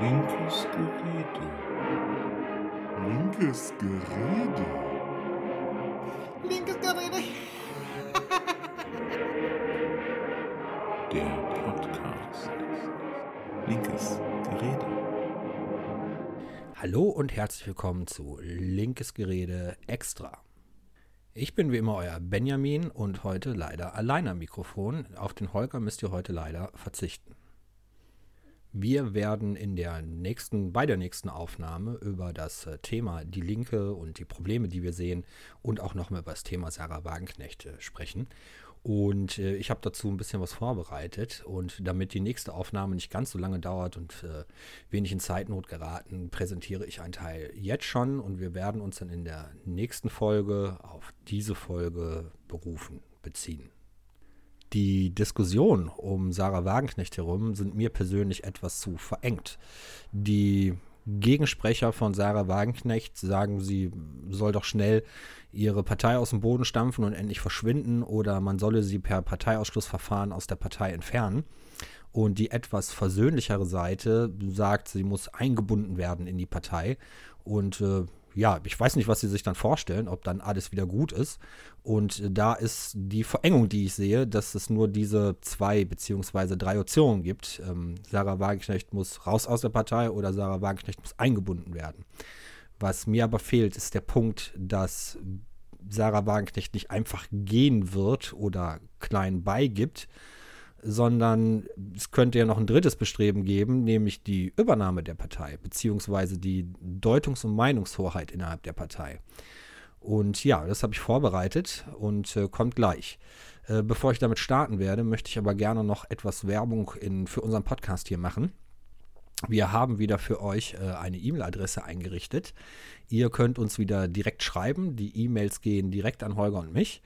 Linkes Gerede. Linkes Gerede. Linkes Gerede. Der Podcast. Linkes Gerede. Hallo und herzlich willkommen zu Linkes Gerede Extra. Ich bin wie immer euer Benjamin und heute leider allein am Mikrofon. Auf den Holger müsst ihr heute leider verzichten. Wir werden in der nächsten, bei der nächsten Aufnahme über das äh, Thema Die Linke und die Probleme, die wir sehen und auch nochmal über das Thema Sarah Wagenknecht äh, sprechen. Und äh, ich habe dazu ein bisschen was vorbereitet. Und damit die nächste Aufnahme nicht ganz so lange dauert und äh, wenig in Zeitnot geraten, präsentiere ich einen Teil jetzt schon. Und wir werden uns dann in der nächsten Folge auf diese Folge berufen, beziehen. Die Diskussion um Sarah Wagenknecht herum sind mir persönlich etwas zu verengt. Die Gegensprecher von Sarah Wagenknecht sagen, sie soll doch schnell ihre Partei aus dem Boden stampfen und endlich verschwinden oder man solle sie per Parteiausschlussverfahren aus der Partei entfernen. Und die etwas versöhnlichere Seite sagt, sie muss eingebunden werden in die Partei. Und äh, ja, ich weiß nicht, was sie sich dann vorstellen, ob dann alles wieder gut ist. Und da ist die Verengung, die ich sehe, dass es nur diese zwei beziehungsweise drei Optionen gibt. Ähm, Sarah Wagenknecht muss raus aus der Partei oder Sarah Wagenknecht muss eingebunden werden. Was mir aber fehlt, ist der Punkt, dass Sarah Wagenknecht nicht einfach gehen wird oder klein beigibt, sondern es könnte ja noch ein drittes Bestreben geben, nämlich die Übernahme der Partei, beziehungsweise die Deutungs- und Meinungshoheit innerhalb der Partei. Und ja, das habe ich vorbereitet und äh, kommt gleich. Äh, bevor ich damit starten werde, möchte ich aber gerne noch etwas Werbung in, für unseren Podcast hier machen. Wir haben wieder für euch äh, eine E-Mail-Adresse eingerichtet. Ihr könnt uns wieder direkt schreiben. Die E-Mails gehen direkt an Holger und mich.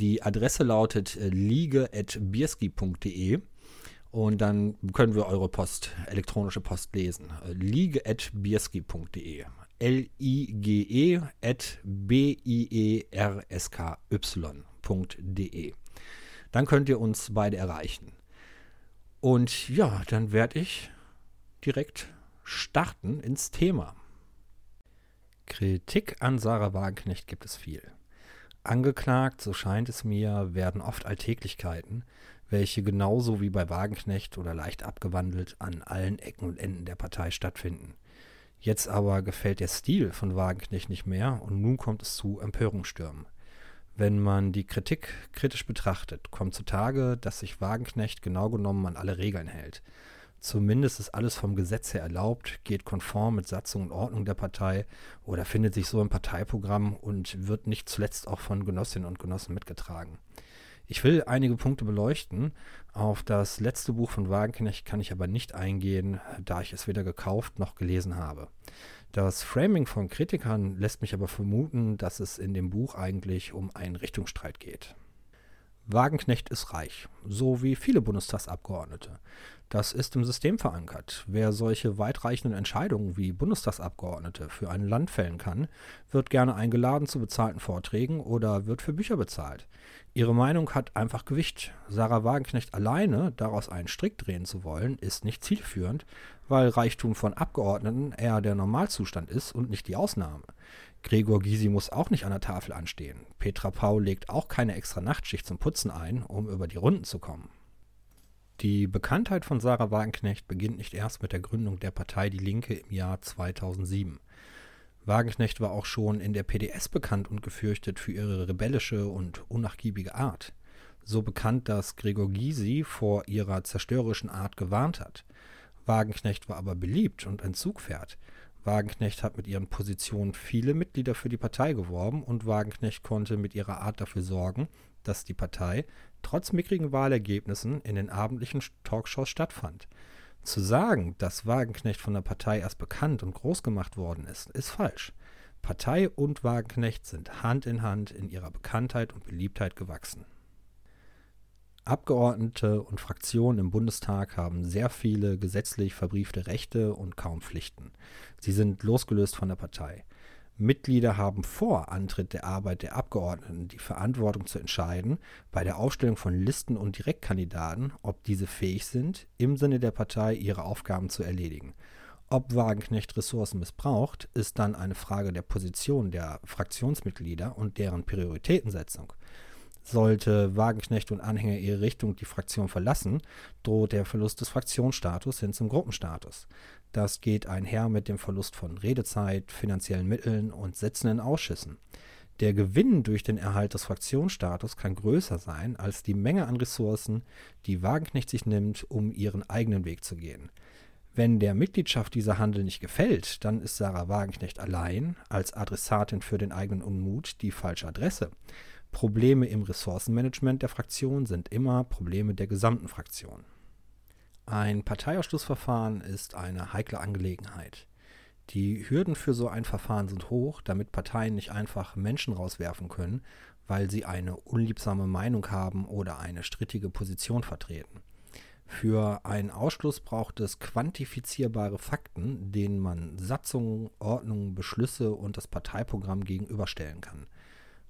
Die Adresse lautet äh, liege.bierski.de und dann können wir eure Post, elektronische Post lesen. Äh, liege.bierski.de. L-I-G-E at B-I-E-R-S-K-Y.de. Dann könnt ihr uns beide erreichen. Und ja, dann werde ich direkt starten ins Thema. Kritik an Sarah Wagenknecht gibt es viel. Angeklagt, so scheint es mir, werden oft Alltäglichkeiten, welche genauso wie bei Wagenknecht oder leicht abgewandelt an allen Ecken und Enden der Partei stattfinden. Jetzt aber gefällt der Stil von Wagenknecht nicht mehr und nun kommt es zu Empörungsstürmen. Wenn man die Kritik kritisch betrachtet, kommt zutage, dass sich Wagenknecht genau genommen an alle Regeln hält. Zumindest ist alles vom Gesetz her erlaubt, geht konform mit Satzung und Ordnung der Partei oder findet sich so im Parteiprogramm und wird nicht zuletzt auch von Genossinnen und Genossen mitgetragen. Ich will einige Punkte beleuchten. Auf das letzte Buch von Wagenknecht kann ich aber nicht eingehen, da ich es weder gekauft noch gelesen habe. Das Framing von Kritikern lässt mich aber vermuten, dass es in dem Buch eigentlich um einen Richtungsstreit geht. Wagenknecht ist reich, so wie viele Bundestagsabgeordnete. Das ist im System verankert. Wer solche weitreichenden Entscheidungen wie Bundestagsabgeordnete für ein Land fällen kann, wird gerne eingeladen zu bezahlten Vorträgen oder wird für Bücher bezahlt. Ihre Meinung hat einfach Gewicht. Sarah Wagenknecht alleine daraus einen Strick drehen zu wollen, ist nicht zielführend, weil Reichtum von Abgeordneten eher der Normalzustand ist und nicht die Ausnahme. Gregor Gysi muss auch nicht an der Tafel anstehen. Petra Pau legt auch keine extra Nachtschicht zum Putzen ein, um über die Runden zu kommen. Die Bekanntheit von Sarah Wagenknecht beginnt nicht erst mit der Gründung der Partei Die Linke im Jahr 2007. Wagenknecht war auch schon in der PDS bekannt und gefürchtet für ihre rebellische und unnachgiebige Art. So bekannt, dass Gregor Gysi vor ihrer zerstörerischen Art gewarnt hat. Wagenknecht war aber beliebt und ein Zugpferd. Wagenknecht hat mit ihren Positionen viele Mitglieder für die Partei geworben und Wagenknecht konnte mit ihrer Art dafür sorgen, dass die Partei trotz mickrigen Wahlergebnissen in den abendlichen Talkshows stattfand. Zu sagen, dass Wagenknecht von der Partei erst bekannt und groß gemacht worden ist, ist falsch. Partei und Wagenknecht sind Hand in Hand in ihrer Bekanntheit und Beliebtheit gewachsen. Abgeordnete und Fraktionen im Bundestag haben sehr viele gesetzlich verbriefte Rechte und kaum Pflichten. Sie sind losgelöst von der Partei. Mitglieder haben vor Antritt der Arbeit der Abgeordneten die Verantwortung zu entscheiden, bei der Aufstellung von Listen und Direktkandidaten, ob diese fähig sind, im Sinne der Partei ihre Aufgaben zu erledigen. Ob Wagenknecht Ressourcen missbraucht, ist dann eine Frage der Position der Fraktionsmitglieder und deren Prioritätensetzung. Sollte Wagenknecht und Anhänger ihre Richtung die Fraktion verlassen, droht der Verlust des Fraktionsstatus hin zum Gruppenstatus. Das geht einher mit dem Verlust von Redezeit, finanziellen Mitteln und Sitzen in Ausschüssen. Der Gewinn durch den Erhalt des Fraktionsstatus kann größer sein als die Menge an Ressourcen, die Wagenknecht sich nimmt, um ihren eigenen Weg zu gehen. Wenn der Mitgliedschaft dieser Handel nicht gefällt, dann ist Sarah Wagenknecht allein als Adressatin für den eigenen Unmut die falsche Adresse. Probleme im Ressourcenmanagement der Fraktion sind immer Probleme der gesamten Fraktion. Ein Parteiausschlussverfahren ist eine heikle Angelegenheit. Die Hürden für so ein Verfahren sind hoch, damit Parteien nicht einfach Menschen rauswerfen können, weil sie eine unliebsame Meinung haben oder eine strittige Position vertreten. Für einen Ausschluss braucht es quantifizierbare Fakten, denen man Satzungen, Ordnungen, Beschlüsse und das Parteiprogramm gegenüberstellen kann.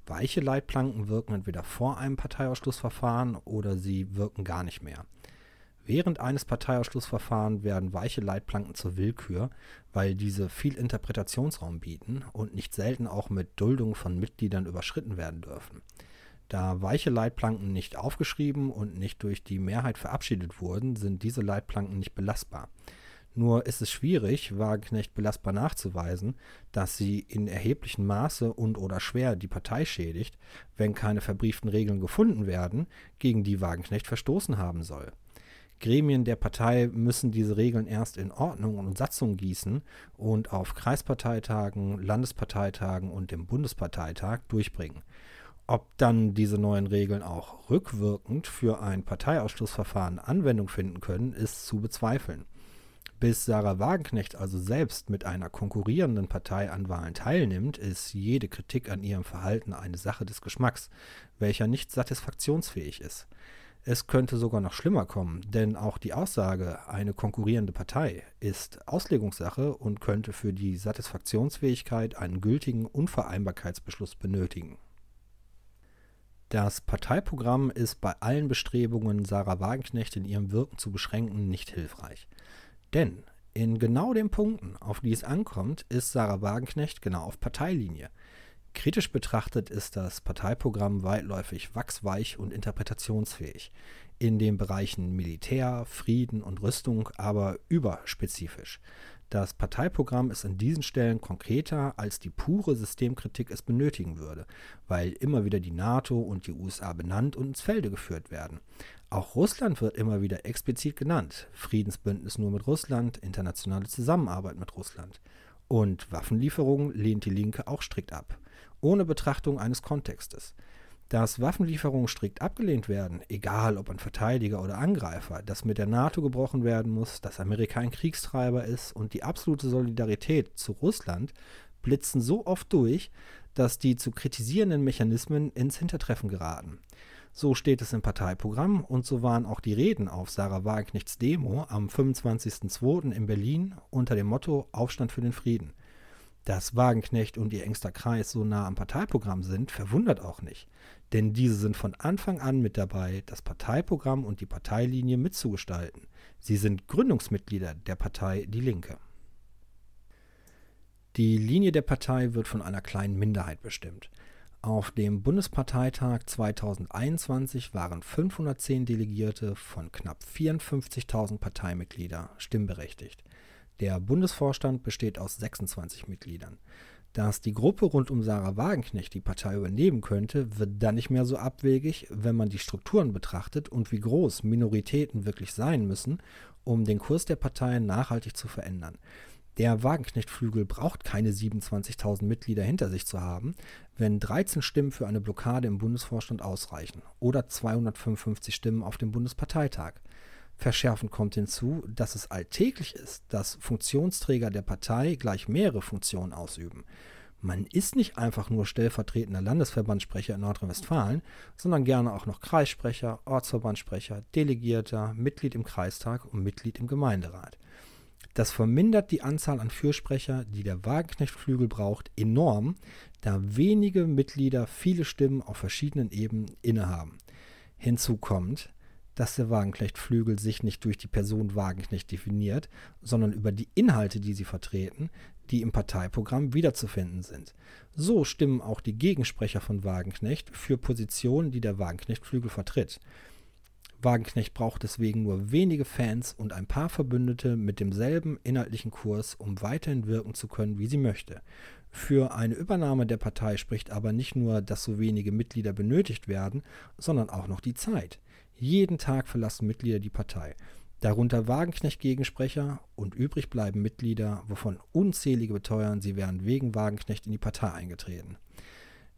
Weiche Leitplanken wirken entweder vor einem Parteiausschlussverfahren oder sie wirken gar nicht mehr. Während eines Parteiausschlussverfahrens werden weiche Leitplanken zur Willkür, weil diese viel Interpretationsraum bieten und nicht selten auch mit Duldung von Mitgliedern überschritten werden dürfen. Da weiche Leitplanken nicht aufgeschrieben und nicht durch die Mehrheit verabschiedet wurden, sind diese Leitplanken nicht belastbar. Nur ist es schwierig, Wagenknecht belastbar nachzuweisen, dass sie in erheblichem Maße und oder schwer die Partei schädigt, wenn keine verbrieften Regeln gefunden werden, gegen die Wagenknecht verstoßen haben soll. Gremien der Partei müssen diese Regeln erst in Ordnung und Satzung gießen und auf Kreisparteitagen, Landesparteitagen und dem Bundesparteitag durchbringen. Ob dann diese neuen Regeln auch rückwirkend für ein Parteiausschlussverfahren Anwendung finden können, ist zu bezweifeln. Bis Sarah Wagenknecht also selbst mit einer konkurrierenden Partei an Wahlen teilnimmt, ist jede Kritik an ihrem Verhalten eine Sache des Geschmacks, welcher nicht satisfaktionsfähig ist. Es könnte sogar noch schlimmer kommen, denn auch die Aussage, eine konkurrierende Partei, ist Auslegungssache und könnte für die Satisfaktionsfähigkeit einen gültigen Unvereinbarkeitsbeschluss benötigen. Das Parteiprogramm ist bei allen Bestrebungen, Sarah Wagenknecht in ihrem Wirken zu beschränken, nicht hilfreich. Denn in genau den Punkten, auf die es ankommt, ist Sarah Wagenknecht genau auf Parteilinie. Kritisch betrachtet ist das Parteiprogramm weitläufig wachsweich und interpretationsfähig, in den Bereichen Militär, Frieden und Rüstung aber überspezifisch. Das Parteiprogramm ist an diesen Stellen konkreter, als die pure Systemkritik es benötigen würde, weil immer wieder die NATO und die USA benannt und ins Felde geführt werden. Auch Russland wird immer wieder explizit genannt. Friedensbündnis nur mit Russland, internationale Zusammenarbeit mit Russland. Und Waffenlieferungen lehnt die Linke auch strikt ab, ohne Betrachtung eines Kontextes dass Waffenlieferungen strikt abgelehnt werden, egal ob ein Verteidiger oder Angreifer, dass mit der NATO gebrochen werden muss, dass Amerika ein Kriegstreiber ist und die absolute Solidarität zu Russland blitzen so oft durch, dass die zu kritisierenden Mechanismen ins Hintertreffen geraten. So steht es im Parteiprogramm und so waren auch die Reden auf Sarah Wagenknechts Demo am 25.02. in Berlin unter dem Motto Aufstand für den Frieden. Dass Wagenknecht und ihr engster Kreis so nah am Parteiprogramm sind, verwundert auch nicht. Denn diese sind von Anfang an mit dabei, das Parteiprogramm und die Parteilinie mitzugestalten. Sie sind Gründungsmitglieder der Partei Die Linke. Die Linie der Partei wird von einer kleinen Minderheit bestimmt. Auf dem Bundesparteitag 2021 waren 510 Delegierte von knapp 54.000 Parteimitgliedern stimmberechtigt. Der Bundesvorstand besteht aus 26 Mitgliedern. Dass die Gruppe rund um Sarah Wagenknecht die Partei übernehmen könnte, wird dann nicht mehr so abwegig, wenn man die Strukturen betrachtet und wie groß Minoritäten wirklich sein müssen, um den Kurs der Partei nachhaltig zu verändern. Der Wagenknecht-Flügel braucht keine 27.000 Mitglieder hinter sich zu haben, wenn 13 Stimmen für eine Blockade im Bundesvorstand ausreichen oder 255 Stimmen auf dem Bundesparteitag. Verschärfend kommt hinzu, dass es alltäglich ist, dass Funktionsträger der Partei gleich mehrere Funktionen ausüben. Man ist nicht einfach nur stellvertretender Landesverbandssprecher in Nordrhein-Westfalen, sondern gerne auch noch Kreissprecher, Ortsverbandssprecher, Delegierter, Mitglied im Kreistag und Mitglied im Gemeinderat. Das vermindert die Anzahl an Fürsprecher, die der Wagenknechtflügel braucht, enorm, da wenige Mitglieder viele Stimmen auf verschiedenen Ebenen innehaben. Hinzu kommt, dass der Wagenknecht-Flügel sich nicht durch die Person Wagenknecht definiert, sondern über die Inhalte, die sie vertreten, die im Parteiprogramm wiederzufinden sind. So stimmen auch die Gegensprecher von Wagenknecht für Positionen, die der Wagenknecht-Flügel vertritt. Wagenknecht braucht deswegen nur wenige Fans und ein paar Verbündete mit demselben inhaltlichen Kurs, um weiterhin wirken zu können, wie sie möchte. Für eine Übernahme der Partei spricht aber nicht nur, dass so wenige Mitglieder benötigt werden, sondern auch noch die Zeit. Jeden Tag verlassen Mitglieder die Partei. Darunter Wagenknecht-Gegensprecher und übrig bleiben Mitglieder, wovon unzählige beteuern, sie wären wegen Wagenknecht in die Partei eingetreten.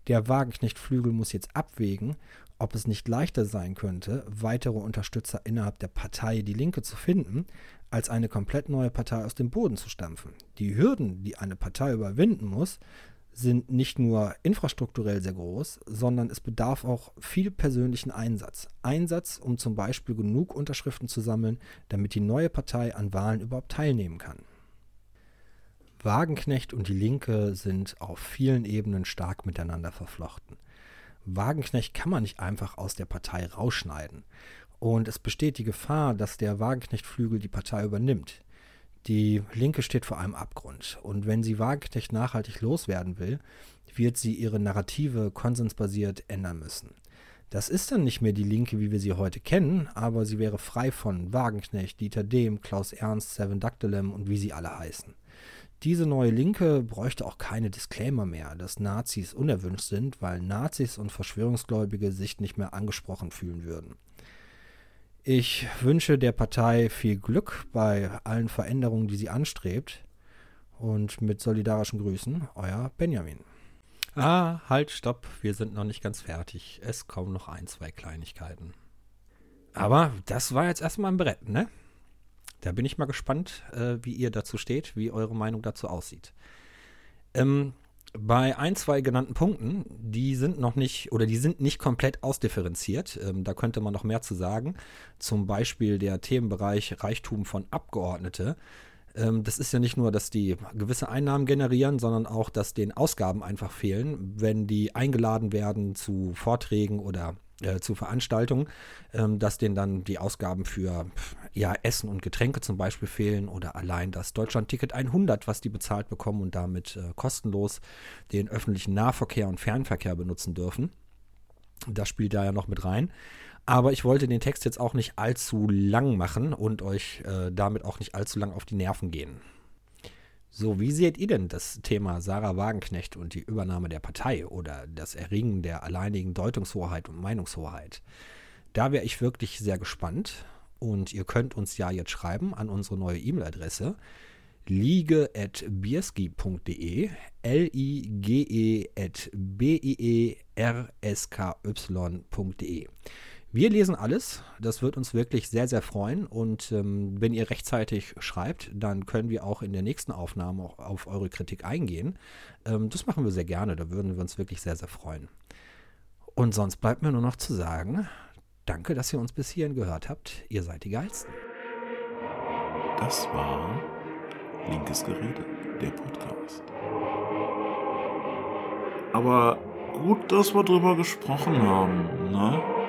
Der Wagenknecht-Flügel muss jetzt abwägen, ob es nicht leichter sein könnte, weitere Unterstützer innerhalb der Partei Die Linke zu finden, als eine komplett neue Partei aus dem Boden zu stampfen. Die Hürden, die eine Partei überwinden muss, sind nicht nur infrastrukturell sehr groß, sondern es bedarf auch viel persönlichen Einsatz. Einsatz, um zum Beispiel genug Unterschriften zu sammeln, damit die neue Partei an Wahlen überhaupt teilnehmen kann. Wagenknecht und die Linke sind auf vielen Ebenen stark miteinander verflochten. Wagenknecht kann man nicht einfach aus der Partei rausschneiden. Und es besteht die Gefahr, dass der Wagenknecht-Flügel die Partei übernimmt. Die Linke steht vor einem Abgrund. Und wenn sie Wagenknecht nachhaltig loswerden will, wird sie ihre Narrative konsensbasiert ändern müssen. Das ist dann nicht mehr die Linke, wie wir sie heute kennen, aber sie wäre frei von Wagenknecht, Dieter Dehm, Klaus Ernst, Seven Dactylem und wie sie alle heißen. Diese neue Linke bräuchte auch keine Disclaimer mehr, dass Nazis unerwünscht sind, weil Nazis und Verschwörungsgläubige sich nicht mehr angesprochen fühlen würden. Ich wünsche der Partei viel Glück bei allen Veränderungen, die sie anstrebt. Und mit solidarischen Grüßen, euer Benjamin. Ah, halt, stopp, wir sind noch nicht ganz fertig. Es kommen noch ein, zwei Kleinigkeiten. Aber das war jetzt erstmal ein Brett, ne? Da bin ich mal gespannt, äh, wie ihr dazu steht, wie eure Meinung dazu aussieht. Ähm, bei ein, zwei genannten Punkten, die sind noch nicht oder die sind nicht komplett ausdifferenziert. Ähm, da könnte man noch mehr zu sagen. Zum Beispiel der Themenbereich Reichtum von Abgeordnete. Ähm, das ist ja nicht nur, dass die gewisse Einnahmen generieren, sondern auch, dass den Ausgaben einfach fehlen, wenn die eingeladen werden zu Vorträgen oder äh, zu Veranstaltungen, ähm, dass denen dann die Ausgaben für ja, Essen und Getränke zum Beispiel fehlen oder allein das Deutschland-Ticket 100, was die bezahlt bekommen und damit äh, kostenlos den öffentlichen Nahverkehr und Fernverkehr benutzen dürfen. Das spielt da ja noch mit rein. Aber ich wollte den Text jetzt auch nicht allzu lang machen und euch äh, damit auch nicht allzu lang auf die Nerven gehen. So, wie seht ihr denn das Thema Sarah Wagenknecht und die Übernahme der Partei oder das Erringen der alleinigen Deutungshoheit und Meinungshoheit? Da wäre ich wirklich sehr gespannt und ihr könnt uns ja jetzt schreiben an unsere neue E-Mail-Adresse liege.biersky.de L-I-G-E at B-I-E-R-S-K-Y.de wir lesen alles. Das wird uns wirklich sehr, sehr freuen. Und ähm, wenn ihr rechtzeitig schreibt, dann können wir auch in der nächsten Aufnahme auch auf eure Kritik eingehen. Ähm, das machen wir sehr gerne. Da würden wir uns wirklich sehr, sehr freuen. Und sonst bleibt mir nur noch zu sagen, danke, dass ihr uns bis hierhin gehört habt. Ihr seid die Geilsten. Das war Linkes Gerede, der Podcast. Aber gut, dass wir drüber gesprochen haben, ne?